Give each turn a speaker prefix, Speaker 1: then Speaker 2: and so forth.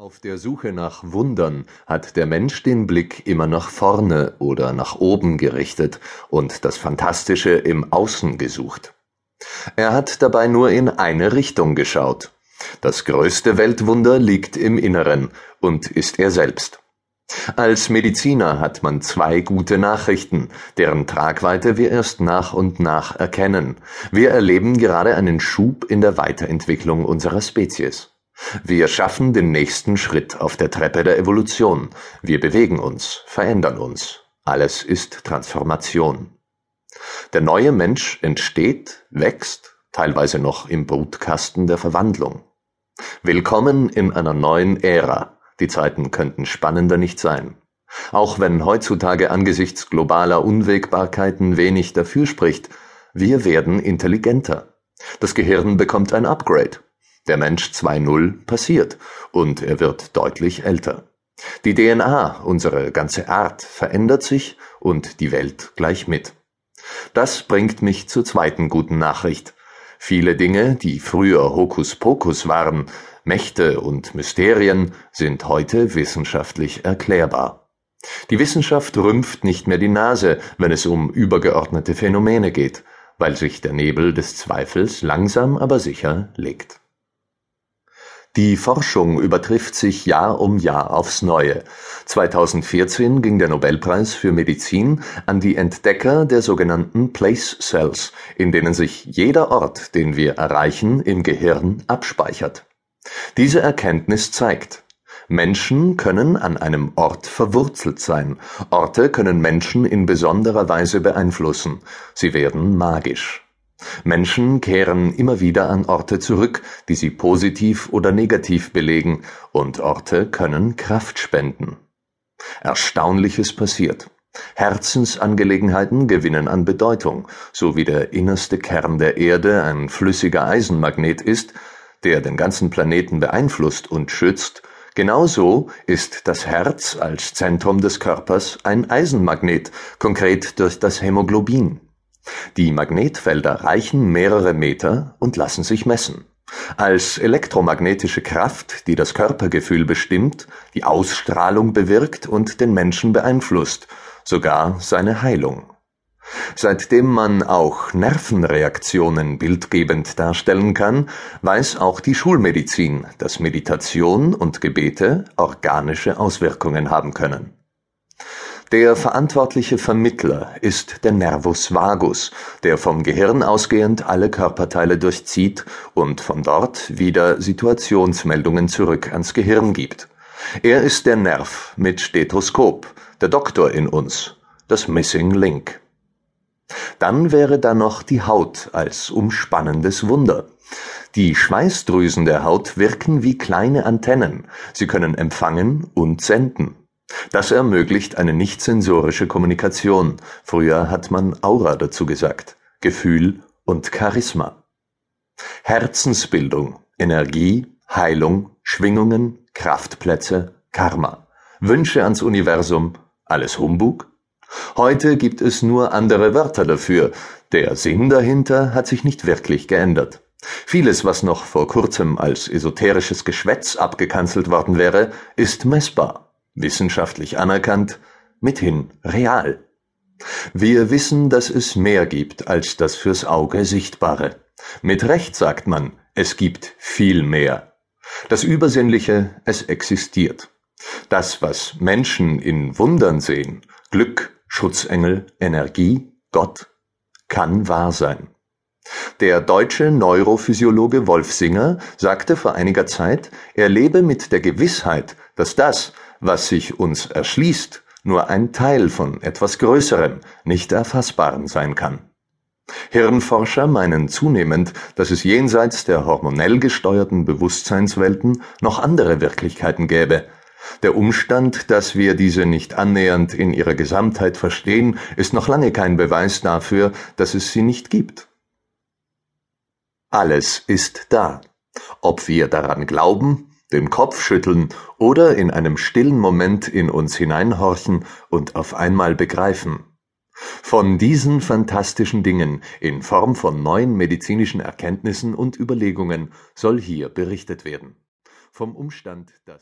Speaker 1: Auf der Suche nach Wundern hat der Mensch den Blick immer nach vorne oder nach oben gerichtet und das Phantastische im Außen gesucht. Er hat dabei nur in eine Richtung geschaut. Das größte Weltwunder liegt im Inneren und ist er selbst. Als Mediziner hat man zwei gute Nachrichten, deren Tragweite wir erst nach und nach erkennen. Wir erleben gerade einen Schub in der Weiterentwicklung unserer Spezies. Wir schaffen den nächsten Schritt auf der Treppe der Evolution. Wir bewegen uns, verändern uns. Alles ist Transformation. Der neue Mensch entsteht, wächst, teilweise noch im Brutkasten der Verwandlung. Willkommen in einer neuen Ära. Die Zeiten könnten spannender nicht sein. Auch wenn heutzutage angesichts globaler Unwägbarkeiten wenig dafür spricht, wir werden intelligenter. Das Gehirn bekommt ein Upgrade. Der Mensch 2.0 passiert und er wird deutlich älter. Die DNA, unsere ganze Art, verändert sich und die Welt gleich mit. Das bringt mich zur zweiten guten Nachricht. Viele Dinge, die früher Hokuspokus waren, Mächte und Mysterien, sind heute wissenschaftlich erklärbar. Die Wissenschaft rümpft nicht mehr die Nase, wenn es um übergeordnete Phänomene geht, weil sich der Nebel des Zweifels langsam aber sicher legt. Die Forschung übertrifft sich Jahr um Jahr aufs Neue. 2014 ging der Nobelpreis für Medizin an die Entdecker der sogenannten Place Cells, in denen sich jeder Ort, den wir erreichen, im Gehirn abspeichert. Diese Erkenntnis zeigt, Menschen können an einem Ort verwurzelt sein, Orte können Menschen in besonderer Weise beeinflussen, sie werden magisch. Menschen kehren immer wieder an Orte zurück, die sie positiv oder negativ belegen, und Orte können Kraft spenden. Erstaunliches passiert. Herzensangelegenheiten gewinnen an Bedeutung, so wie der innerste Kern der Erde ein flüssiger Eisenmagnet ist, der den ganzen Planeten beeinflusst und schützt, genauso ist das Herz als Zentrum des Körpers ein Eisenmagnet, konkret durch das Hämoglobin. Die Magnetfelder reichen mehrere Meter und lassen sich messen. Als elektromagnetische Kraft, die das Körpergefühl bestimmt, die Ausstrahlung bewirkt und den Menschen beeinflusst, sogar seine Heilung. Seitdem man auch Nervenreaktionen bildgebend darstellen kann, weiß auch die Schulmedizin, dass Meditation und Gebete organische Auswirkungen haben können der verantwortliche Vermittler ist der Nervus vagus, der vom Gehirn ausgehend alle Körperteile durchzieht und von dort wieder Situationsmeldungen zurück ans Gehirn gibt. Er ist der Nerv mit Stethoskop, der Doktor in uns, das Missing Link. Dann wäre da noch die Haut als umspannendes Wunder. Die Schweißdrüsen der Haut wirken wie kleine Antennen, sie können empfangen und senden. Das ermöglicht eine nicht-sensorische Kommunikation, früher hat man Aura dazu gesagt, Gefühl und Charisma. Herzensbildung, Energie, Heilung, Schwingungen, Kraftplätze, Karma. Wünsche ans Universum, alles Humbug? Heute gibt es nur andere Wörter dafür, der Sinn dahinter hat sich nicht wirklich geändert. Vieles, was noch vor kurzem als esoterisches Geschwätz abgekanzelt worden wäre, ist messbar wissenschaftlich anerkannt, mithin real. Wir wissen, dass es mehr gibt als das fürs Auge Sichtbare. Mit Recht sagt man, es gibt viel mehr. Das Übersinnliche, es existiert. Das, was Menschen in Wundern sehen, Glück, Schutzengel, Energie, Gott, kann wahr sein. Der deutsche Neurophysiologe Wolf Singer sagte vor einiger Zeit, er lebe mit der Gewissheit, dass das, was sich uns erschließt, nur ein Teil von etwas Größerem, nicht Erfassbaren sein kann. Hirnforscher meinen zunehmend, dass es jenseits der hormonell gesteuerten Bewusstseinswelten noch andere Wirklichkeiten gäbe. Der Umstand, dass wir diese nicht annähernd in ihrer Gesamtheit verstehen, ist noch lange kein Beweis dafür, dass es sie nicht gibt. Alles ist da. Ob wir daran glauben den Kopf schütteln oder in einem stillen Moment in uns hineinhorchen und auf einmal begreifen. Von diesen fantastischen Dingen in Form von neuen medizinischen Erkenntnissen und Überlegungen soll hier berichtet werden. Vom Umstand, dass